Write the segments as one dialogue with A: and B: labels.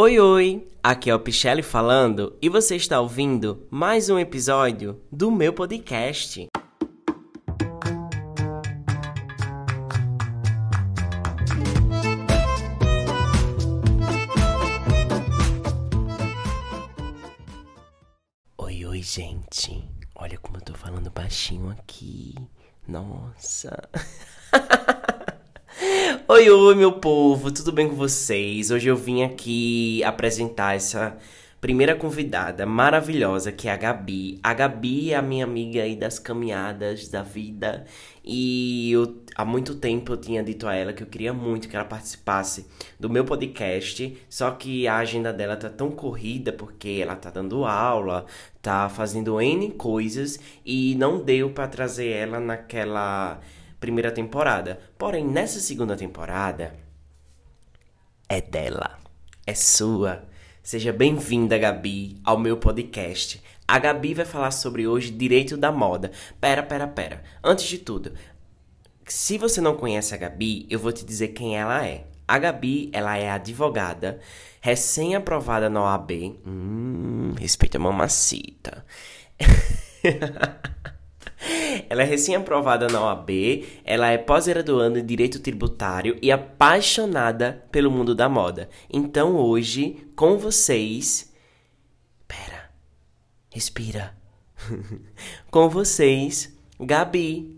A: Oi, oi! Aqui é o Pichelli falando e você está ouvindo mais um episódio do meu podcast. Oi, oi, gente. Olha como eu tô falando baixinho aqui. Nossa. oi, oi, meu povo, tudo bem com vocês? Hoje eu vim aqui apresentar essa primeira convidada maravilhosa que é a Gabi. A Gabi é a minha amiga aí das caminhadas da vida e eu, há muito tempo eu tinha dito a ela que eu queria muito que ela participasse do meu podcast, só que a agenda dela tá tão corrida porque ela tá dando aula, tá fazendo N coisas e não deu para trazer ela naquela primeira temporada. Porém, nessa segunda temporada é dela, é sua. Seja bem-vinda, Gabi, ao meu podcast. A Gabi vai falar sobre hoje direito da moda. Pera, pera, pera. Antes de tudo, se você não conhece a Gabi, eu vou te dizer quem ela é. A Gabi, ela é advogada, recém-aprovada na OAB. Hum, respeita a mamacita. Ela é recém-aprovada na OAB, ela é pós-graduanda em Direito Tributário e apaixonada pelo mundo da moda. Então hoje, com vocês. Pera. Respira. com vocês, Gabi.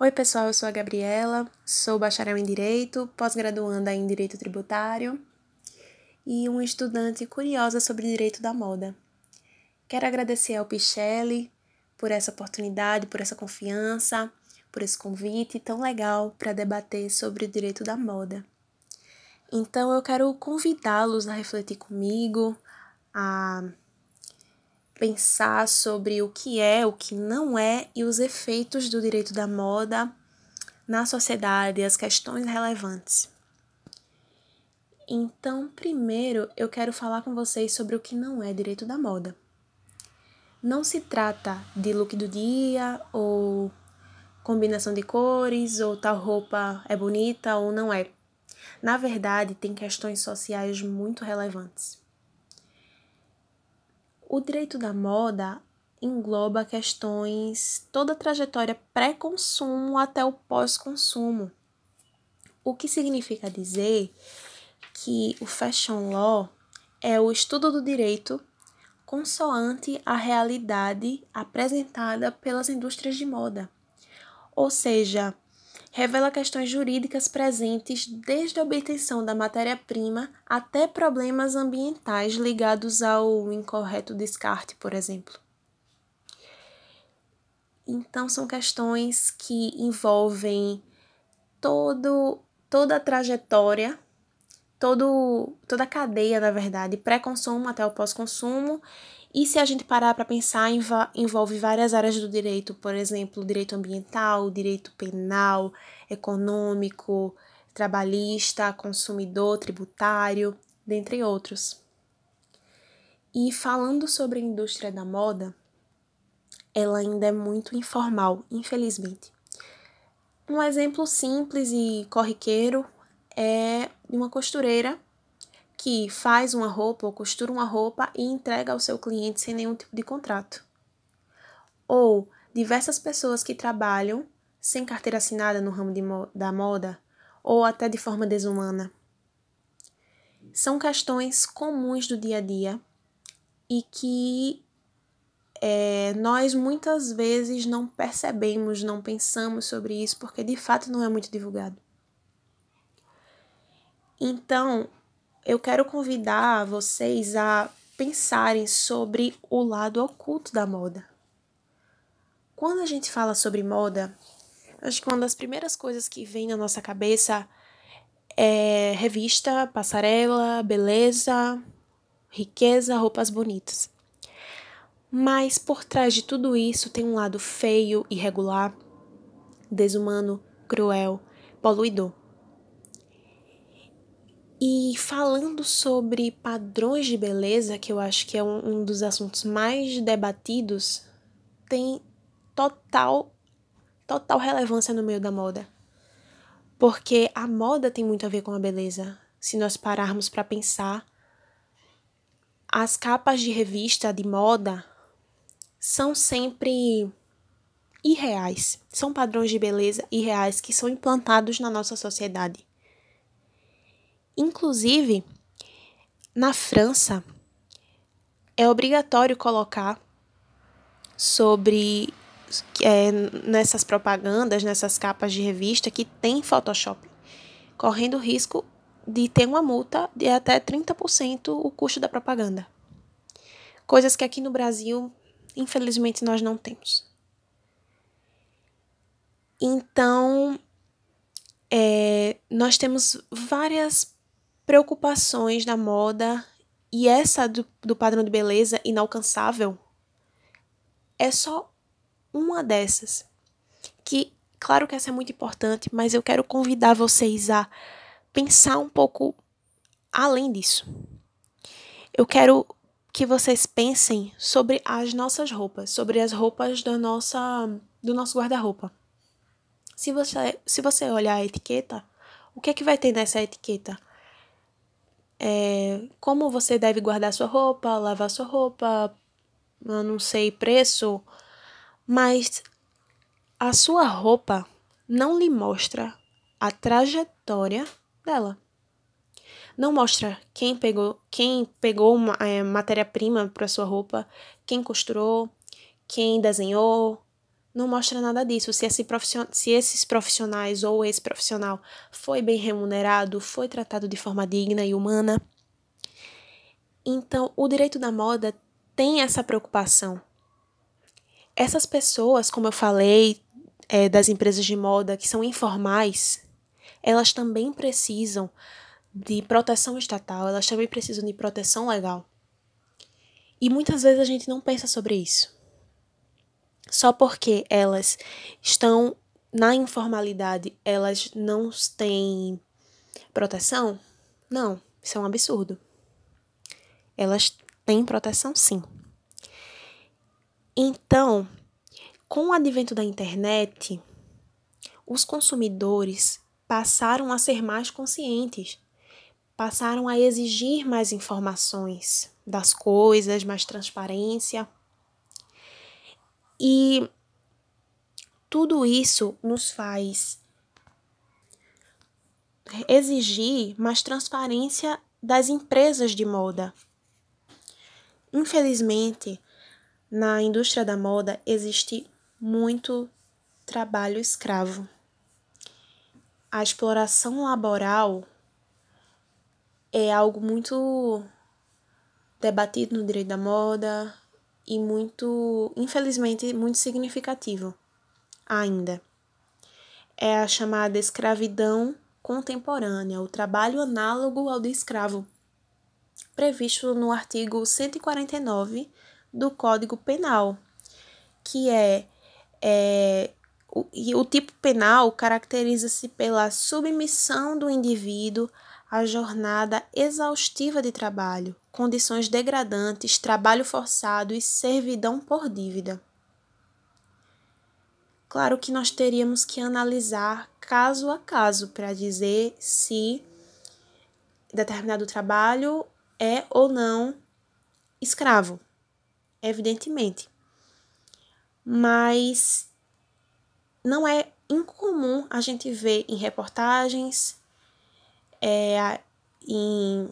B: Oi, pessoal, eu sou a Gabriela, sou bacharel em Direito, pós-graduanda em Direito Tributário e uma estudante curiosa sobre direito da moda. Quero agradecer ao Pichelli por essa oportunidade, por essa confiança, por esse convite tão legal para debater sobre o direito da moda. Então eu quero convidá-los a refletir comigo, a pensar sobre o que é, o que não é e os efeitos do direito da moda na sociedade, as questões relevantes. Então, primeiro eu quero falar com vocês sobre o que não é direito da moda não se trata de look do dia ou combinação de cores ou tal roupa é bonita ou não é. Na verdade, tem questões sociais muito relevantes. O direito da moda engloba questões toda a trajetória pré-consumo até o pós-consumo. O que significa dizer que o fashion law é o estudo do direito consoante a realidade apresentada pelas indústrias de moda. Ou seja, revela questões jurídicas presentes desde a obtenção da matéria-prima até problemas ambientais ligados ao incorreto descarte, por exemplo. Então, são questões que envolvem todo, toda a trajetória todo, toda a cadeia, na verdade, pré-consumo até o pós-consumo. E se a gente parar para pensar, envolve várias áreas do direito, por exemplo, direito ambiental, direito penal, econômico, trabalhista, consumidor, tributário, dentre outros. E falando sobre a indústria da moda, ela ainda é muito informal, infelizmente. Um exemplo simples e corriqueiro é uma costureira que faz uma roupa ou costura uma roupa e entrega ao seu cliente sem nenhum tipo de contrato. Ou diversas pessoas que trabalham sem carteira assinada no ramo mo da moda ou até de forma desumana. São questões comuns do dia a dia e que é, nós muitas vezes não percebemos, não pensamos sobre isso porque de fato não é muito divulgado. Então, eu quero convidar vocês a pensarem sobre o lado oculto da moda. Quando a gente fala sobre moda, acho que uma das primeiras coisas que vem na nossa cabeça é revista, passarela, beleza, riqueza, roupas bonitas. Mas por trás de tudo isso tem um lado feio, irregular, desumano, cruel, poluidor. E falando sobre padrões de beleza, que eu acho que é um, um dos assuntos mais debatidos, tem total, total relevância no meio da moda. Porque a moda tem muito a ver com a beleza. se nós pararmos para pensar, as capas de revista de moda são sempre irreais. São padrões de beleza irreais que são implantados na nossa sociedade. Inclusive, na França, é obrigatório colocar sobre é, nessas propagandas, nessas capas de revista que tem Photoshop, correndo o risco de ter uma multa de até 30% o custo da propaganda. Coisas que aqui no Brasil, infelizmente, nós não temos. Então, é, nós temos várias preocupações da moda e essa do, do padrão de beleza inalcançável é só uma dessas. Que, claro que essa é muito importante, mas eu quero convidar vocês a pensar um pouco além disso. Eu quero que vocês pensem sobre as nossas roupas, sobre as roupas da nossa, do nosso guarda-roupa. Se você, se você olhar a etiqueta, o que é que vai ter nessa etiqueta? É, como você deve guardar sua roupa, lavar sua roupa, eu não sei preço, mas a sua roupa não lhe mostra a trajetória dela. Não mostra quem pegou, quem pegou uma é, matéria-prima para sua roupa, quem costurou, quem desenhou. Não mostra nada disso. Se, esse se esses profissionais ou esse profissional foi bem remunerado, foi tratado de forma digna e humana. Então, o direito da moda tem essa preocupação. Essas pessoas, como eu falei, é, das empresas de moda que são informais, elas também precisam de proteção estatal, elas também precisam de proteção legal. E muitas vezes a gente não pensa sobre isso. Só porque elas estão na informalidade, elas não têm proteção? Não, isso é um absurdo. Elas têm proteção sim. Então, com o advento da internet, os consumidores passaram a ser mais conscientes, passaram a exigir mais informações das coisas, mais transparência. E tudo isso nos faz exigir mais transparência das empresas de moda. Infelizmente, na indústria da moda existe muito trabalho escravo a exploração laboral é algo muito debatido no direito da moda e muito, infelizmente, muito significativo ainda. É a chamada escravidão contemporânea, o trabalho análogo ao de escravo, previsto no artigo 149 do Código Penal, que é, é o, e o tipo penal caracteriza-se pela submissão do indivíduo à jornada exaustiva de trabalho, condições degradantes, trabalho forçado e servidão por dívida. Claro que nós teríamos que analisar caso a caso para dizer se determinado trabalho é ou não escravo, evidentemente. Mas não é incomum a gente ver em reportagens, é, em,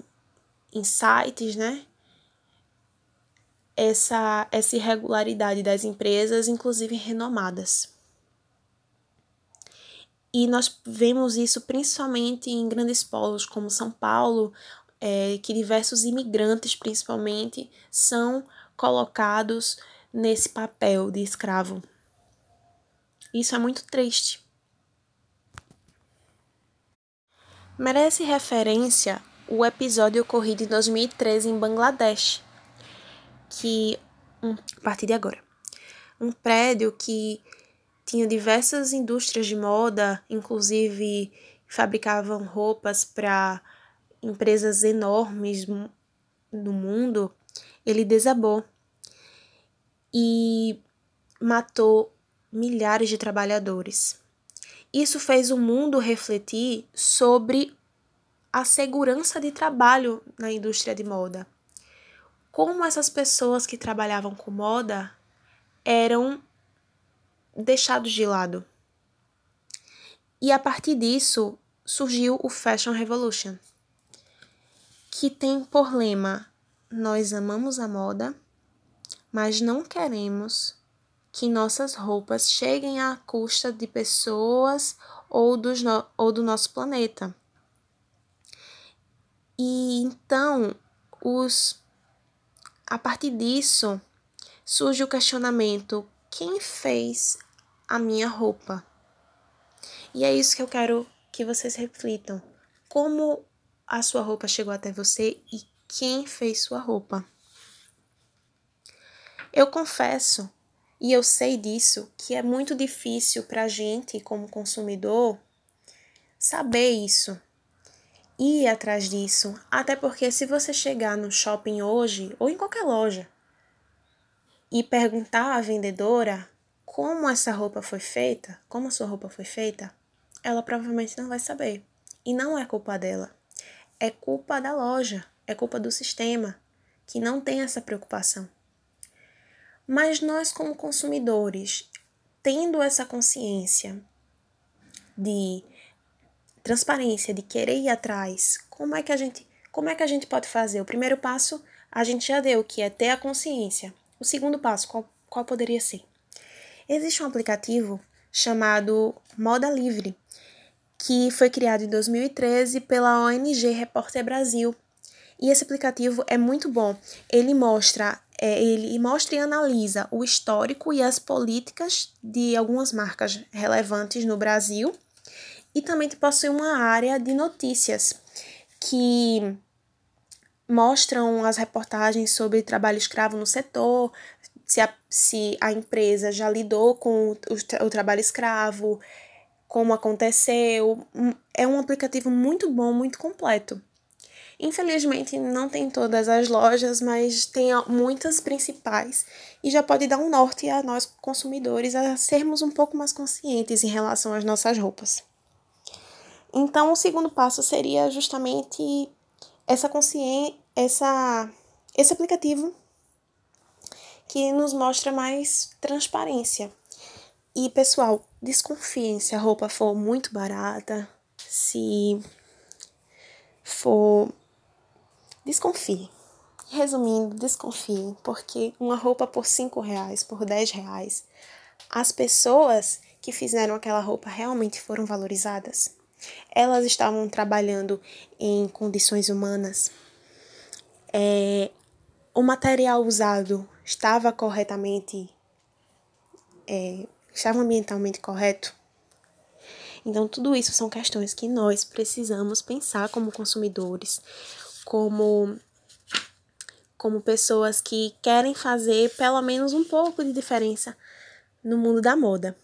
B: em sites, né? Essa, essa irregularidade das empresas, inclusive renomadas. E nós vemos isso principalmente em grandes polos como São Paulo, é, que diversos imigrantes, principalmente, são colocados nesse papel de escravo. Isso é muito triste. Merece referência o episódio ocorrido em 2013 em Bangladesh, que hum, a partir de agora, um prédio que tinha diversas indústrias de moda, inclusive fabricavam roupas para empresas enormes no mundo, ele desabou e matou milhares de trabalhadores. Isso fez o mundo refletir sobre a segurança de trabalho na indústria de moda. Como essas pessoas que trabalhavam com moda eram deixados de lado. E a partir disso surgiu o Fashion Revolution, que tem por lema: Nós amamos a moda, mas não queremos que nossas roupas cheguem à custa de pessoas ou, dos no ou do nosso planeta. E então, os a partir disso, surge o questionamento: quem fez a minha roupa? E é isso que eu quero que vocês reflitam. Como a sua roupa chegou até você e quem fez sua roupa? Eu confesso, e eu sei disso, que é muito difícil para a gente, como consumidor, saber isso ir atrás disso. Até porque se você chegar no shopping hoje ou em qualquer loja e perguntar à vendedora como essa roupa foi feita, como a sua roupa foi feita, ela provavelmente não vai saber. E não é culpa dela. É culpa da loja, é culpa do sistema que não tem essa preocupação. Mas nós como consumidores, tendo essa consciência de transparência, de querer ir atrás, como é que a gente, como é que a gente pode fazer? O primeiro passo a gente já deu, que é ter a consciência. O segundo passo, qual, qual poderia ser? Existe um aplicativo chamado Moda Livre, que foi criado em 2013 pela ONG Repórter Brasil. E esse aplicativo é muito bom. Ele mostra, é, ele mostra e analisa o histórico e as políticas de algumas marcas relevantes no Brasil e também possui uma área de notícias que mostram as reportagens sobre trabalho escravo no setor, se a, se a empresa já lidou com o, o trabalho escravo, como aconteceu. É um aplicativo muito bom, muito completo. Infelizmente não tem todas as lojas, mas tem muitas principais e já pode dar um norte a nós consumidores a sermos um pouco mais conscientes em relação às nossas roupas. Então, o segundo passo seria justamente essa consciência, essa, esse aplicativo que nos mostra mais transparência. E, pessoal, desconfiem se a roupa for muito barata, se for. Desconfie. Resumindo, desconfie, porque uma roupa por 5 reais, por 10 reais, as pessoas que fizeram aquela roupa realmente foram valorizadas? Elas estavam trabalhando em condições humanas. É, o material usado estava corretamente, é, estava ambientalmente correto. Então, tudo isso são questões que nós precisamos pensar como consumidores, como, como pessoas que querem fazer pelo menos um pouco de diferença no mundo da moda.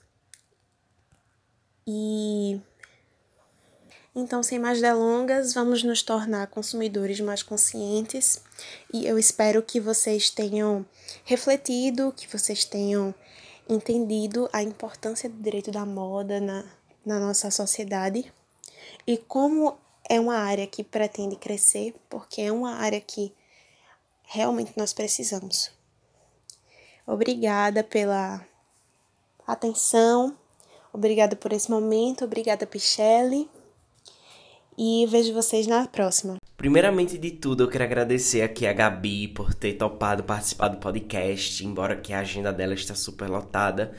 B: E então, sem mais delongas, vamos nos tornar consumidores mais conscientes e eu espero que vocês tenham refletido, que vocês tenham entendido a importância do direito da moda na, na nossa sociedade e como é uma área que pretende crescer, porque é uma área que realmente nós precisamos. Obrigada pela atenção, obrigada por esse momento, obrigada, Pichelle e vejo vocês na próxima.
A: Primeiramente de tudo, eu quero agradecer aqui a Gabi por ter topado participar do podcast, embora que a agenda dela está super lotada.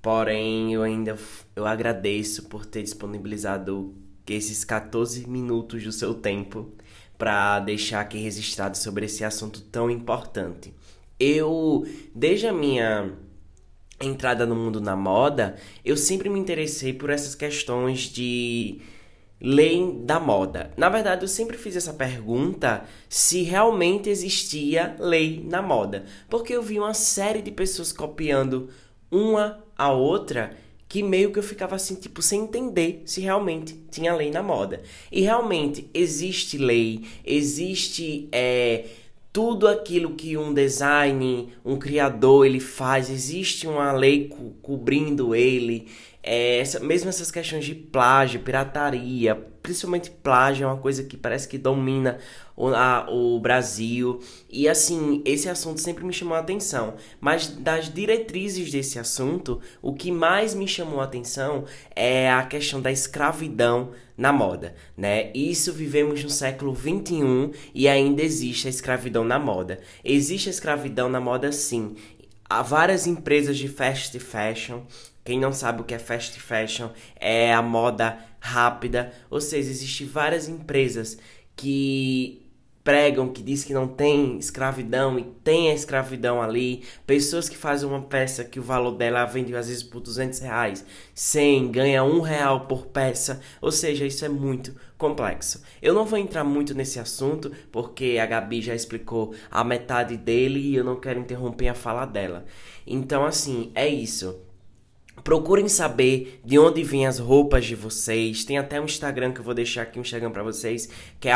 A: Porém, eu ainda eu agradeço por ter disponibilizado esses 14 minutos do seu tempo para deixar aqui registrado sobre esse assunto tão importante. Eu, desde a minha entrada no mundo da moda, eu sempre me interessei por essas questões de lei da moda? Na verdade, eu sempre fiz essa pergunta se realmente existia lei na moda, porque eu vi uma série de pessoas copiando uma a outra que meio que eu ficava assim, tipo, sem entender se realmente tinha lei na moda. E realmente existe lei, existe é, tudo aquilo que um design, um criador, ele faz, existe uma lei co cobrindo ele. É, essa, mesmo essas questões de plágio, pirataria, principalmente plágio, é uma coisa que parece que domina o, a, o Brasil. E assim, esse assunto sempre me chamou a atenção. Mas das diretrizes desse assunto, o que mais me chamou a atenção é a questão da escravidão na moda, né? Isso vivemos no século 21 e ainda existe a escravidão na moda. Existe a escravidão na moda sim. Há várias empresas de fast fashion quem não sabe o que é fast fashion, é a moda rápida, ou seja, existem várias empresas que pregam, que diz que não tem escravidão e tem a escravidão ali, pessoas que fazem uma peça que o valor dela vende às vezes por 200 reais, 100, ganha um real por peça, ou seja, isso é muito complexo. Eu não vou entrar muito nesse assunto, porque a Gabi já explicou a metade dele e eu não quero interromper a fala dela. Então, assim, é isso. Procurem saber de onde vêm as roupas de vocês. Tem até um Instagram que eu vou deixar aqui um Instagram para vocês, que é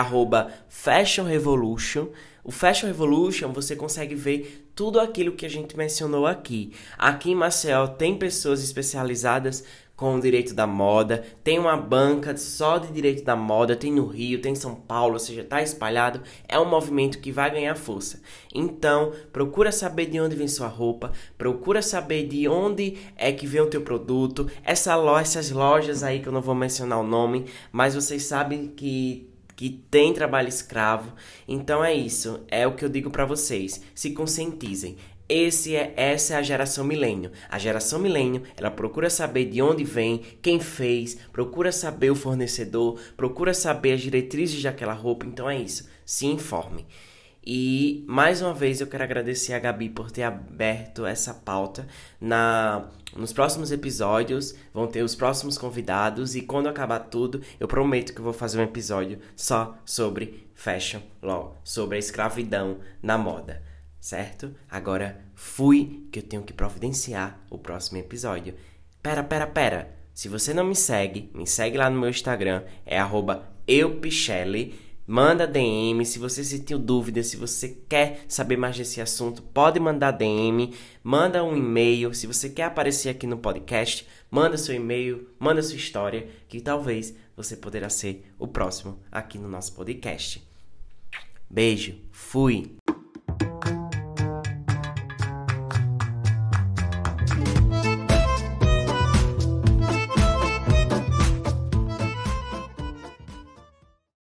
A: @fashionrevolution. O Fashion Revolution você consegue ver tudo aquilo que a gente mencionou aqui. Aqui em Maceió tem pessoas especializadas com o direito da moda, tem uma banca só de direito da moda, tem no Rio, tem em São Paulo, ou seja, está espalhado, é um movimento que vai ganhar força. Então, procura saber de onde vem sua roupa, procura saber de onde é que vem o teu produto, essa loja, essas lojas aí que eu não vou mencionar o nome, mas vocês sabem que que tem trabalho escravo. Então é isso, é o que eu digo para vocês. Se conscientizem. Esse é, essa é a geração milênio. A geração milênio, ela procura saber de onde vem, quem fez, procura saber o fornecedor, procura saber as diretrizes daquela roupa. Então é isso. Se informe. E mais uma vez eu quero agradecer a Gabi por ter aberto essa pauta. Na nos próximos episódios vão ter os próximos convidados e quando acabar tudo, eu prometo que vou fazer um episódio só sobre fashion law, sobre a escravidão na moda certo? Agora fui que eu tenho que providenciar o próximo episódio. Pera, pera, pera. Se você não me segue, me segue lá no meu Instagram, é eupichelli. Manda DM, se você sentiu dúvida, se você quer saber mais desse assunto, pode mandar DM, manda um e-mail, se você quer aparecer aqui no podcast, manda seu e-mail, manda sua história, que talvez você poderá ser o próximo aqui no nosso podcast. Beijo, fui!